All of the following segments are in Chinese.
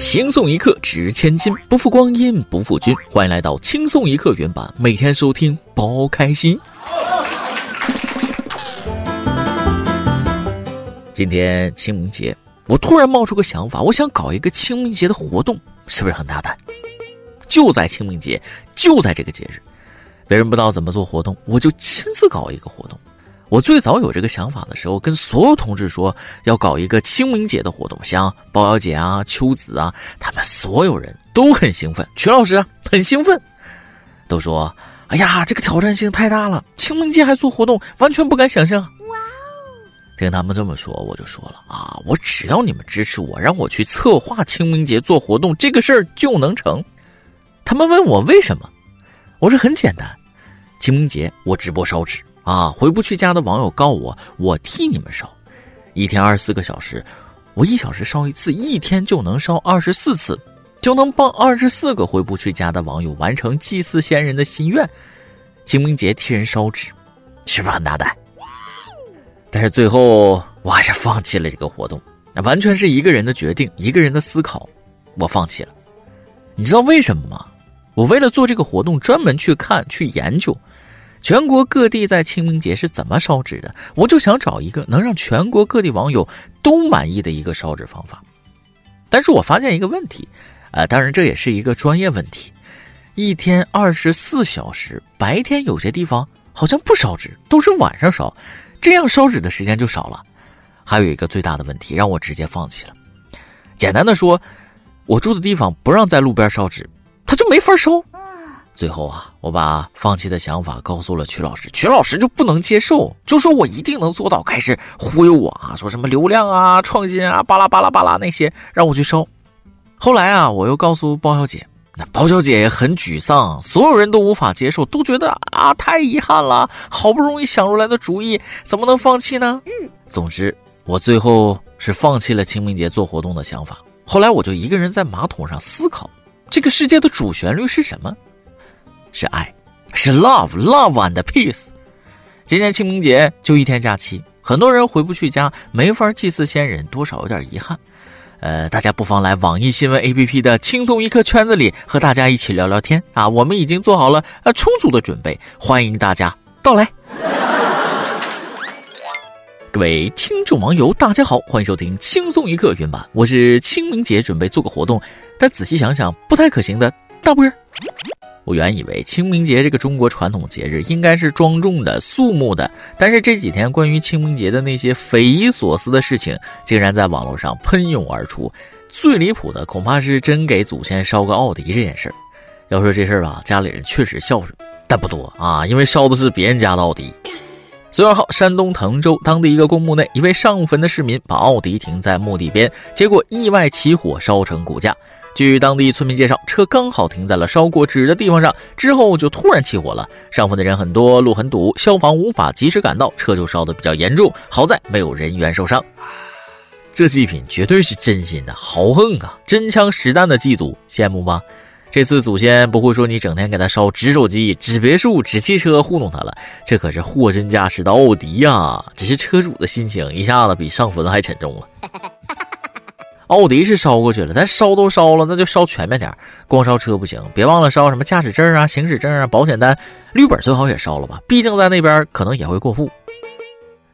轻松一刻值千金，不负光阴不负君。欢迎来到轻松一刻原版，每天收听，包开心。今天清明节，我突然冒出个想法，我想搞一个清明节的活动，是不是很大胆？就在清明节，就在这个节日，别人不知道怎么做活动，我就亲自搞一个活动。我最早有这个想法的时候，跟所有同志说要搞一个清明节的活动，像包小姐啊、秋子啊，他们所有人都很兴奋，曲老师很兴奋，都说：“哎呀，这个挑战性太大了，清明节还做活动，完全不敢想象。”哇哦！听他们这么说，我就说了啊，我只要你们支持我，让我去策划清明节做活动，这个事儿就能成。他们问我为什么，我说很简单，清明节我直播烧纸。啊，回不去家的网友告我，我替你们烧，一天二十四个小时，我一小时烧一次，一天就能烧二十四次，就能帮二十四个回不去家的网友完成祭祀先人的心愿。清明节替人烧纸，是不是很大胆？但是最后我还是放弃了这个活动，完全是一个人的决定，一个人的思考，我放弃了。你知道为什么吗？我为了做这个活动，专门去看去研究。全国各地在清明节是怎么烧纸的？我就想找一个能让全国各地网友都满意的一个烧纸方法。但是我发现一个问题，啊，当然这也是一个专业问题。一天二十四小时，白天有些地方好像不烧纸，都是晚上烧，这样烧纸的时间就少了。还有一个最大的问题，让我直接放弃了。简单的说，我住的地方不让在路边烧纸，它就没法烧。最后啊，我把放弃的想法告诉了曲老师，曲老师就不能接受，就说我一定能做到，开始忽悠我啊，说什么流量啊、创新啊、巴拉巴拉巴拉那些，让我去烧。后来啊，我又告诉包小姐，那包小姐也很沮丧，所有人都无法接受，都觉得啊太遗憾了，好不容易想出来的主意怎么能放弃呢？嗯，总之我最后是放弃了清明节做活动的想法。后来我就一个人在马桶上思考，这个世界的主旋律是什么？是爱，是 love，love and peace。今年清明节就一天假期，很多人回不去家，没法祭祀先人，多少有点遗憾。呃，大家不妨来网易新闻 APP 的轻松一刻圈子里和大家一起聊聊天啊！我们已经做好了呃充足的准备，欢迎大家到来。各位听众网友，大家好，欢迎收听轻松一刻原版，我是清明节准备做个活动，但仔细想想不太可行的大波儿。我原以为清明节这个中国传统节日应该是庄重的、肃穆的，但是这几天关于清明节的那些匪夷所思的事情，竟然在网络上喷涌而出。最离谱的恐怕是真给祖先烧个奥迪这件事儿。要说这事儿吧，家里人确实孝顺，但不多啊，因为烧的是别人家的奥迪。四月二号，山东滕州当地一个公墓内，一位上坟的市民把奥迪停在墓地边，结果意外起火，烧成骨架。据当地村民介绍，车刚好停在了烧过纸的地方上，之后就突然起火了。上坟的人很多，路很堵，消防无法及时赶到，车就烧得比较严重。好在没有人员受伤。这祭品绝对是真心的，豪横啊！真枪实弹的祭祖，羡慕吧？这次祖先不会说你整天给他烧纸手机、纸别墅、纸汽车糊弄他了，这可是货真价实的奥迪呀！只是车主的心情一下子比上坟还沉重了。奥迪是烧过去了，咱烧都烧了，那就烧全面点光烧车不行，别忘了烧什么驾驶证啊、行驶证啊、保险单、绿本最好也烧了吧，毕竟在那边可能也会过户。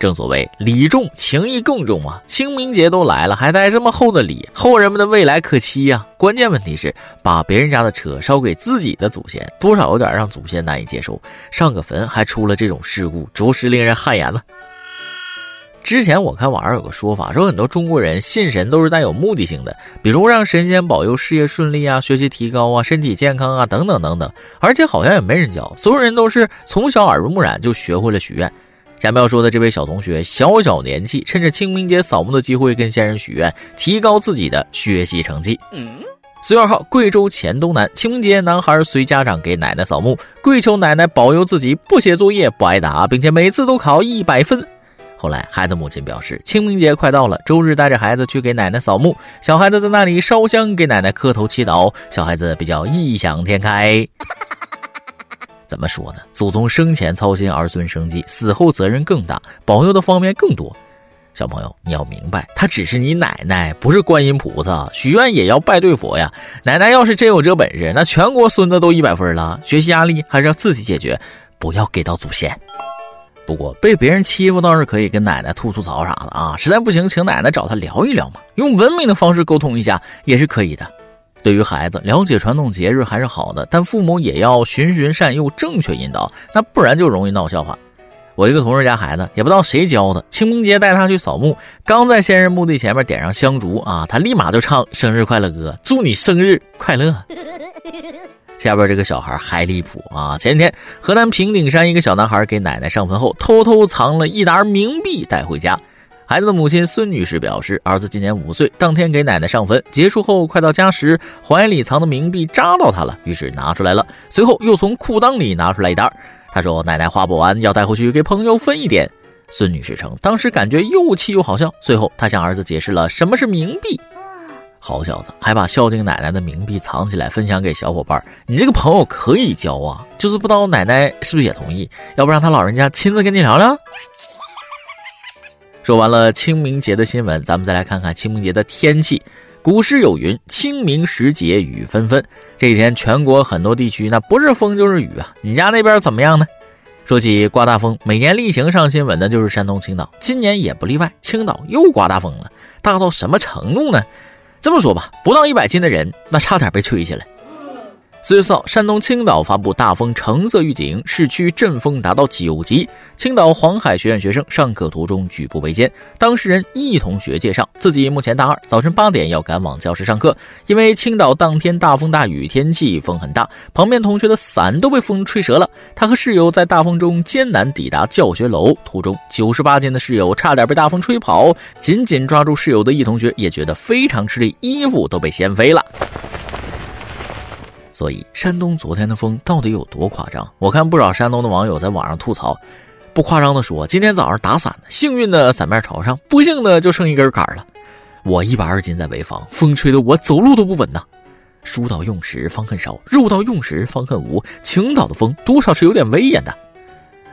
正所谓礼重情义更重啊，清明节都来了，还带这么厚的礼，后人们的未来可期呀。关键问题是，把别人家的车烧给自己的祖先，多少有点让祖先难以接受。上个坟还出了这种事故，着实令人汗颜了。之前我看网上有个说法，说很多中国人信神都是带有目的性的，比如让神仙保佑事业顺利啊、学习提高啊、身体健康啊等等等等。而且好像也没人教，所有人都是从小耳濡目染就学会了许愿。下面要说的这位小同学，小小年纪趁着清明节扫墓的机会跟先人许愿，提高自己的学习成绩。嗯四月二号，贵州黔东南清明节，男孩随家长给奶奶扫墓，跪求奶奶保佑自己不写作业、不挨打，并且每次都考一百分。后来，孩子母亲表示，清明节快到了，周日带着孩子去给奶奶扫墓。小孩子在那里烧香，给奶奶磕头祈祷。小孩子比较异想天开。怎么说呢？祖宗生前操心儿孙生计，死后责任更大，保佑的方面更多。小朋友，你要明白，她只是你奶奶，不是观音菩萨。许愿也要拜对佛呀。奶奶要是真有这本事，那全国孙子都一百分了。学习压力还是要自己解决，不要给到祖先。不过被别人欺负倒是可以跟奶奶吐吐槽啥的啊。实在不行，请奶奶找他聊一聊嘛，用文明的方式沟通一下也是可以的。对于孩子，了解传统节日还是好的，但父母也要循循善诱，正确引导，那不然就容易闹笑话。我一个同事家孩子也不知道谁教的，清明节带他去扫墓，刚在先人墓地前面点上香烛啊，他立马就唱生日快乐歌，祝你生日快乐。下边这个小孩还离谱啊！前几天河南平顶山一个小男孩给奶奶上坟后，偷偷藏了一沓冥币带回家。孩子的母亲孙女士表示，儿子今年五岁，当天给奶奶上坟，结束后快到家时，怀里藏的冥币扎到他了，于是拿出来了，随后又从裤裆里拿出来一沓。他说：“奶奶花不完，要带回去给朋友分一点。”孙女士称，当时感觉又气又好笑。最后，她向儿子解释了什么是冥币。好小子，还把孝敬奶奶的冥币藏起来，分享给小伙伴。你这个朋友可以交啊，就是不知道奶奶是不是也同意？要不让他老人家亲自跟你聊聊。说完了清明节的新闻，咱们再来看看清明节的天气。古诗有云：“清明时节雨纷纷。”这几天，全国很多地区那不是风就是雨啊。你家那边怎么样呢？说起刮大风，每年例行上新闻的就是山东青岛，今年也不例外，青岛又刮大风了，大到什么程度呢？这么说吧，不到一百斤的人，那差点被吹下来。四月四号，山东青岛发布大风橙色预警，市区阵风达到九级。青岛黄海学院学生上课途中举步维艰，当事人易同学介绍，自己目前大二，早晨八点要赶往教室上课。因为青岛当天大风大雨，天气风很大，旁边同学的伞都被风吹折了。他和室友在大风中艰难抵达教学楼，途中九十八斤的室友差点被大风吹跑，紧紧抓住室友的易同学也觉得非常吃力，衣服都被掀飞了。所以，山东昨天的风到底有多夸张？我看不少山东的网友在网上吐槽，不夸张的说，今天早上打伞，幸运的伞面朝上，不幸的就剩一根杆了。我一百二斤在潍坊，风吹得我走路都不稳呐。书到用时方恨少，肉到用时方恨无。青岛的风多少是有点威严的。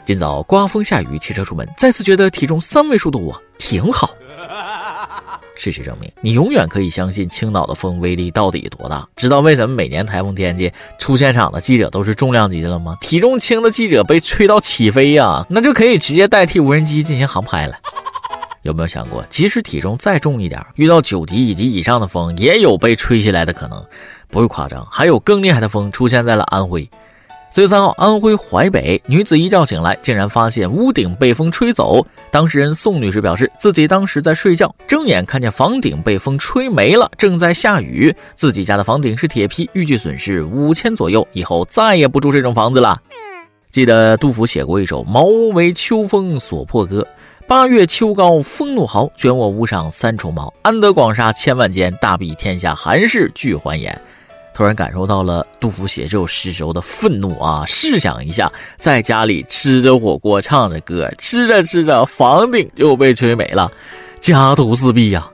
今早刮风下雨，骑车出门，再次觉得体重三位数的我挺好。事实证明，你永远可以相信青岛的风威力到底多大。知道为什么每年台风天气出现场的记者都是重量级的了吗？体重轻的记者被吹到起飞呀，那就可以直接代替无人机进行航拍了。有没有想过，即使体重再重一点，遇到九级以及以上的风，也有被吹起来的可能？不是夸张，还有更厉害的风出现在了安徽。四月三号，安徽淮北女子一觉醒来，竟然发现屋顶被风吹走。当事人宋女士表示，自己当时在睡觉，睁眼看见房顶被风吹没了，正在下雨。自己家的房顶是铁皮，预计损失五千左右，以后再也不住这种房子了。记得杜甫写过一首《茅屋为秋风所破歌》：八月秋高风怒号，卷我屋上三重茅。安得广厦千万间，大庇天下寒士俱欢颜。突然感受到了杜甫写这首诗时候的愤怒啊！试想一下，在家里吃着火锅，唱着歌，吃着吃着，房顶就被吹没了，家徒四壁呀！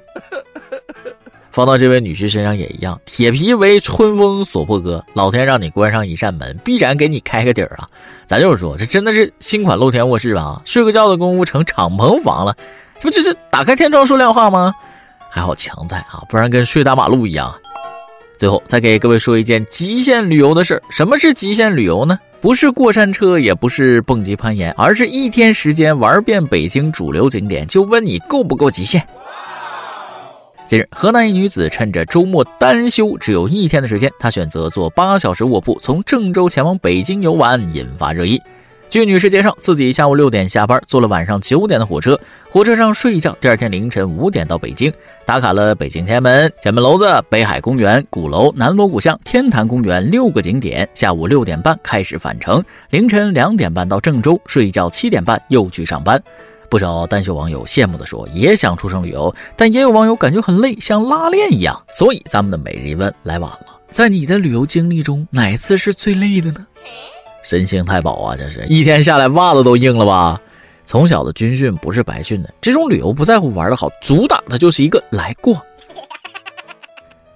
放到这位女士身上也一样，铁皮为春风所破歌，老天让你关上一扇门，必然给你开个底儿啊！咱就是说，这真的是新款露天卧室吧？睡个觉的功夫成敞篷房了，这不就是打开天窗说亮话吗？还好墙在啊，不然跟睡大马路一样。最后再给各位说一件极限旅游的事儿。什么是极限旅游呢？不是过山车，也不是蹦极攀岩，而是一天时间玩遍北京主流景点。就问你够不够极限？近日，河南一女子趁着周末单休，只有一天的时间，她选择坐八小时卧铺从郑州前往北京游玩，引发热议。据女士介绍，自己下午六点下班，坐了晚上九点的火车，火车上睡一觉，第二天凌晨五点到北京，打卡了北京天安门、前门楼子、北海公园、鼓楼、南锣鼓巷、天坛公园六个景点。下午六点半开始返程，凌晨两点半到郑州，睡觉，七点半又去上班。不少单休网友羡慕地说，也想出省旅游，但也有网友感觉很累，像拉练一样。所以咱们的每日一问来晚了，在你的旅游经历中，哪次是最累的呢？神行太保啊！这是一天下来袜子都硬了吧？从小的军训不是白训的，这种旅游不在乎玩的好，主打的就是一个来过。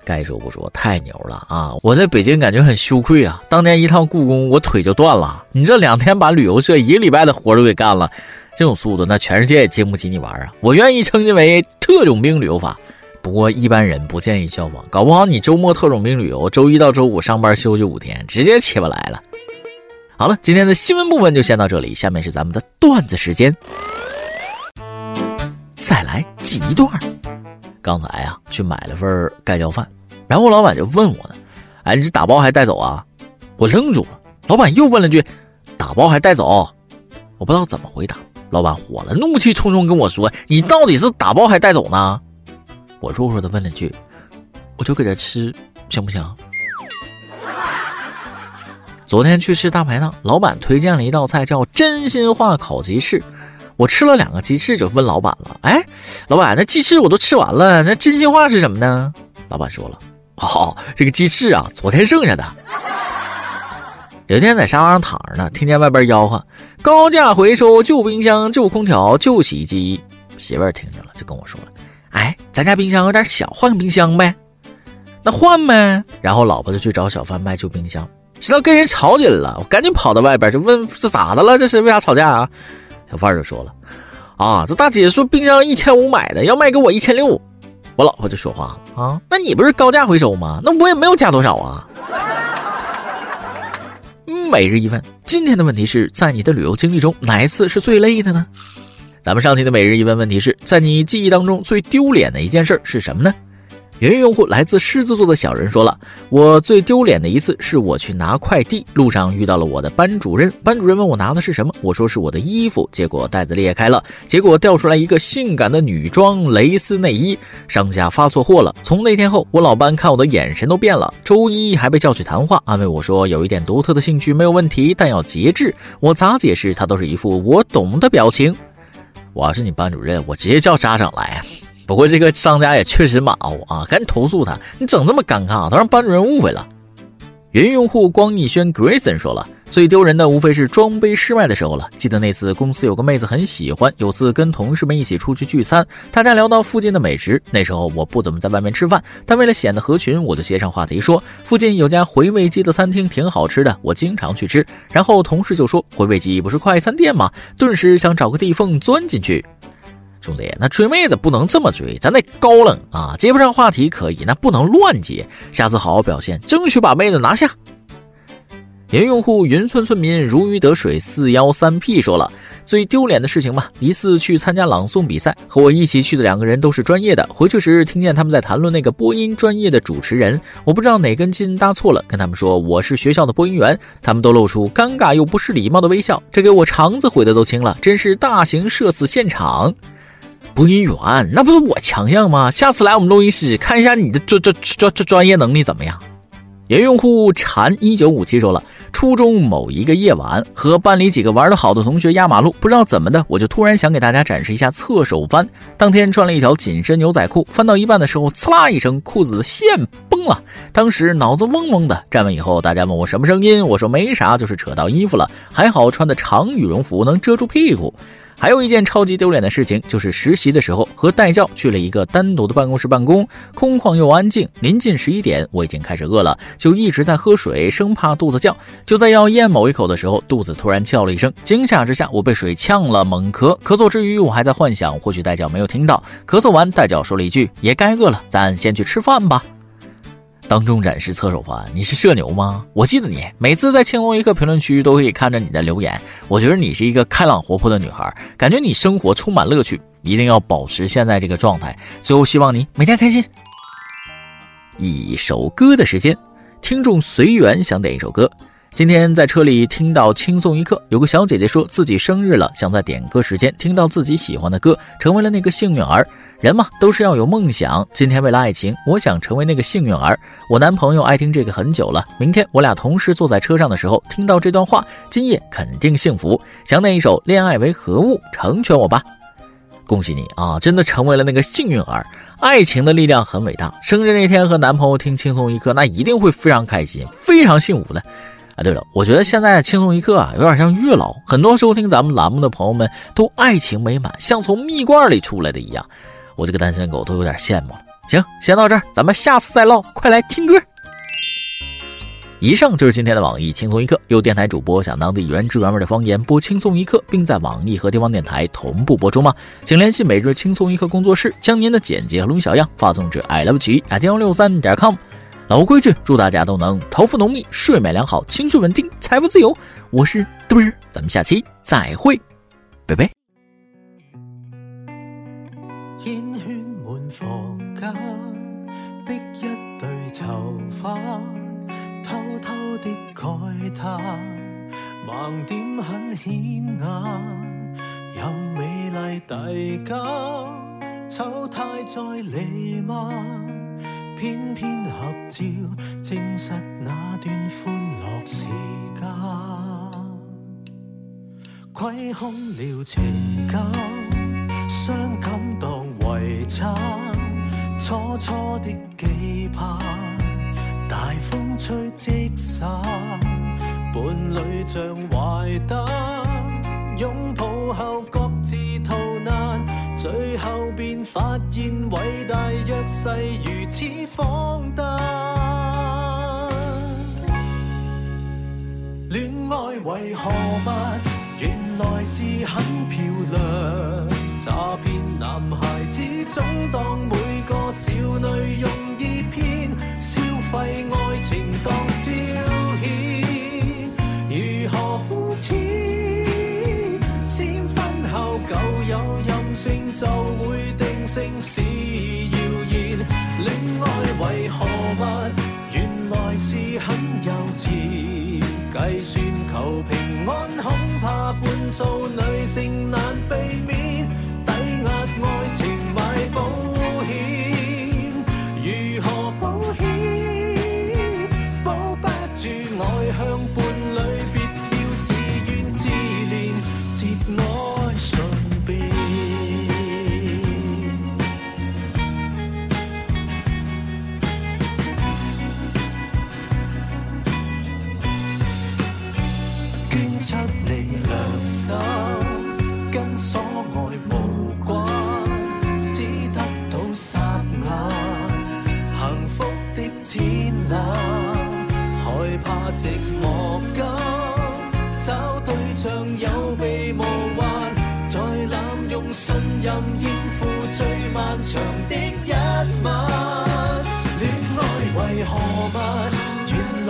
该说不说，太牛了啊！我在北京感觉很羞愧啊。当年一趟故宫，我腿就断了。你这两天把旅游社一个礼拜的活都给干了，这种速度，那全世界也经不起你玩啊！我愿意称之为特种兵旅游法，不过一般人不建议效仿，搞不好你周末特种兵旅游，周一到周五上班休息五天，直接起不来了。好了，今天的新闻部分就先到这里，下面是咱们的段子时间。再来几段。刚才呀，去买了份盖浇饭，然后老板就问我呢：“哎，你这打包还带走啊？”我愣住了。老板又问了句：“打包还带走？”我不知道怎么回答。老板火了，怒气冲冲跟我说：“你到底是打包还带走呢？”我弱弱的问了句：“我就搁这吃，行不行？”昨天去吃大排档，老板推荐了一道菜叫真心话烤鸡翅。我吃了两个鸡翅，就问老板了：“哎，老板，那鸡翅我都吃完了，那真心话是什么呢？”老板说了：“哦，这个鸡翅啊，昨天剩下的。”有一天在沙发上躺着呢，听见外边吆喝：“高价回收旧冰箱、旧空调、旧洗衣机。”媳妇儿听着了，就跟我说了：“哎，咱家冰箱有点小，换个冰箱呗。”那换呗。然后老婆就去找小贩卖旧冰箱。知道跟人吵起来了，我赶紧跑到外边就问这咋的了？这是为啥吵架啊？小贩就说了：“啊，这大姐说冰箱一千五买的，要卖给我一千六。”我老婆就说话了：“啊，那你不是高价回收吗？那我也没有加多少啊。”每日一问，今天的问题是在你的旅游经历中哪一次是最累的呢？咱们上期的每日一问问题是在你记忆当中最丢脸的一件事是什么呢？原用户来自狮子座的小人说了，我最丢脸的一次是我去拿快递，路上遇到了我的班主任。班主任问我拿的是什么，我说是我的衣服，结果袋子裂开了，结果掉出来一个性感的女装蕾丝内衣，商家发错货了。从那天后，我老班看我的眼神都变了。周一还被叫去谈话，安慰我说有一点独特的兴趣没有问题，但要节制。我咋解释，他都是一副我懂的表情。我要是你班主任，我直接叫家长来。不过这个商家也确实马虎啊，赶紧投诉他！你整这么尴尬，都让班主任误会了。云用户光逸轩 Grayson 说了，最丢人的无非是装杯失败的时候了。记得那次公司有个妹子很喜欢，有次跟同事们一起出去聚餐，大家聊到附近的美食。那时候我不怎么在外面吃饭，但为了显得合群，我就接上话题说附近有家回味鸡的餐厅挺好吃的，我经常去吃。然后同事就说回味鸡不是快餐店吗？顿时想找个地缝钻进去。兄弟，那追妹子不能这么追，咱得高冷啊！接不上话题可以，那不能乱接。下次好好表现，争取把妹子拿下。原用户云村村民如鱼得水四幺三 P 说了最丢脸的事情吧，一次去参加朗诵比赛，和我一起去的两个人都是专业的。回去时听见他们在谈论那个播音专业的主持人，我不知道哪根筋搭错了，跟他们说我是学校的播音员，他们都露出尴尬又不失礼貌的微笑，这给我肠子悔的都青了，真是大型社死现场。播音员，那不是我强项吗？下次来我们录音室看一下你的专专专专专业能力怎么样？原用户禅一九五七说了，初中某一个夜晚，和班里几个玩的好的同学压马路，不知道怎么的，我就突然想给大家展示一下侧手翻。当天穿了一条紧身牛仔裤，翻到一半的时候，呲啦一声，裤子的线崩了。当时脑子嗡嗡的。站稳以后，大家问我什么声音，我说没啥，就是扯到衣服了。还好穿的长羽绒服能遮住屁股。还有一件超级丢脸的事情，就是实习的时候和代教去了一个单独的办公室办公，空旷又安静。临近十一点，我已经开始饿了，就一直在喝水，生怕肚子叫。就在要咽某一口的时候，肚子突然叫了一声，惊吓之下，我被水呛了，猛咳。咳嗽之余，我还在幻想，或许代教没有听到。咳嗽完，代教说了一句：“也该饿了，咱先去吃饭吧。”当众展示侧手翻，你是社牛吗？我记得你每次在轻松一刻评论区都可以看着你的留言，我觉得你是一个开朗活泼的女孩，感觉你生活充满乐趣，一定要保持现在这个状态。最后希望你每天开心。一首歌的时间，听众随缘想点一首歌。今天在车里听到轻松一刻，有个小姐姐说自己生日了，想在点歌时间听到自己喜欢的歌，成为了那个幸运儿。人嘛，都是要有梦想。今天为了爱情，我想成为那个幸运儿。我男朋友爱听这个很久了。明天我俩同时坐在车上的时候，听到这段话，今夜肯定幸福。想点一首《恋爱为何物》，成全我吧。恭喜你啊，真的成为了那个幸运儿。爱情的力量很伟大。生日那天和男朋友听轻松一刻，那一定会非常开心，非常幸福的。啊，对了，我觉得现在轻松一刻啊，有点像月老。很多收听咱们栏目的朋友们都爱情美满，像从蜜罐里出来的一样。我这个单身狗都有点羡慕了。行，先到这儿，咱们下次再唠。快来听歌。以上就是今天的网易轻松一刻，由电台主播想当地原汁原味的方言播轻松一刻，并在网易和地方电台同步播出吗？请联系每日轻松一刻工作室，将您的简介和录音小样发送至 i love 曲 at 幺六三点 com。老规矩，祝大家都能头发浓密、睡眠良好、情绪稳定、财富自由。我是墩儿，咱们下期再会，拜拜。家，逼一对囚犯，偷偷的慨叹，盲点很显眼，任美丽递交，丑态在弥漫，偏偏合照证实那段欢乐时间，亏空了情感，伤感当遗产，初初的期盼。大风吹即散，伴侣像坏蛋，拥抱后各自逃难，最后便发现伟大弱势如此荒诞。恋爱为何物？原来是很漂亮。诈骗男孩子总当每个少女容易骗。消费爱情当消遣，如何肤浅？先婚后旧有任性，就会定性是谣言。恋爱为何物？原来是很幼稚。计算求平安，恐怕半数女性难避免应付最漫长的一晚恋爱为何物原来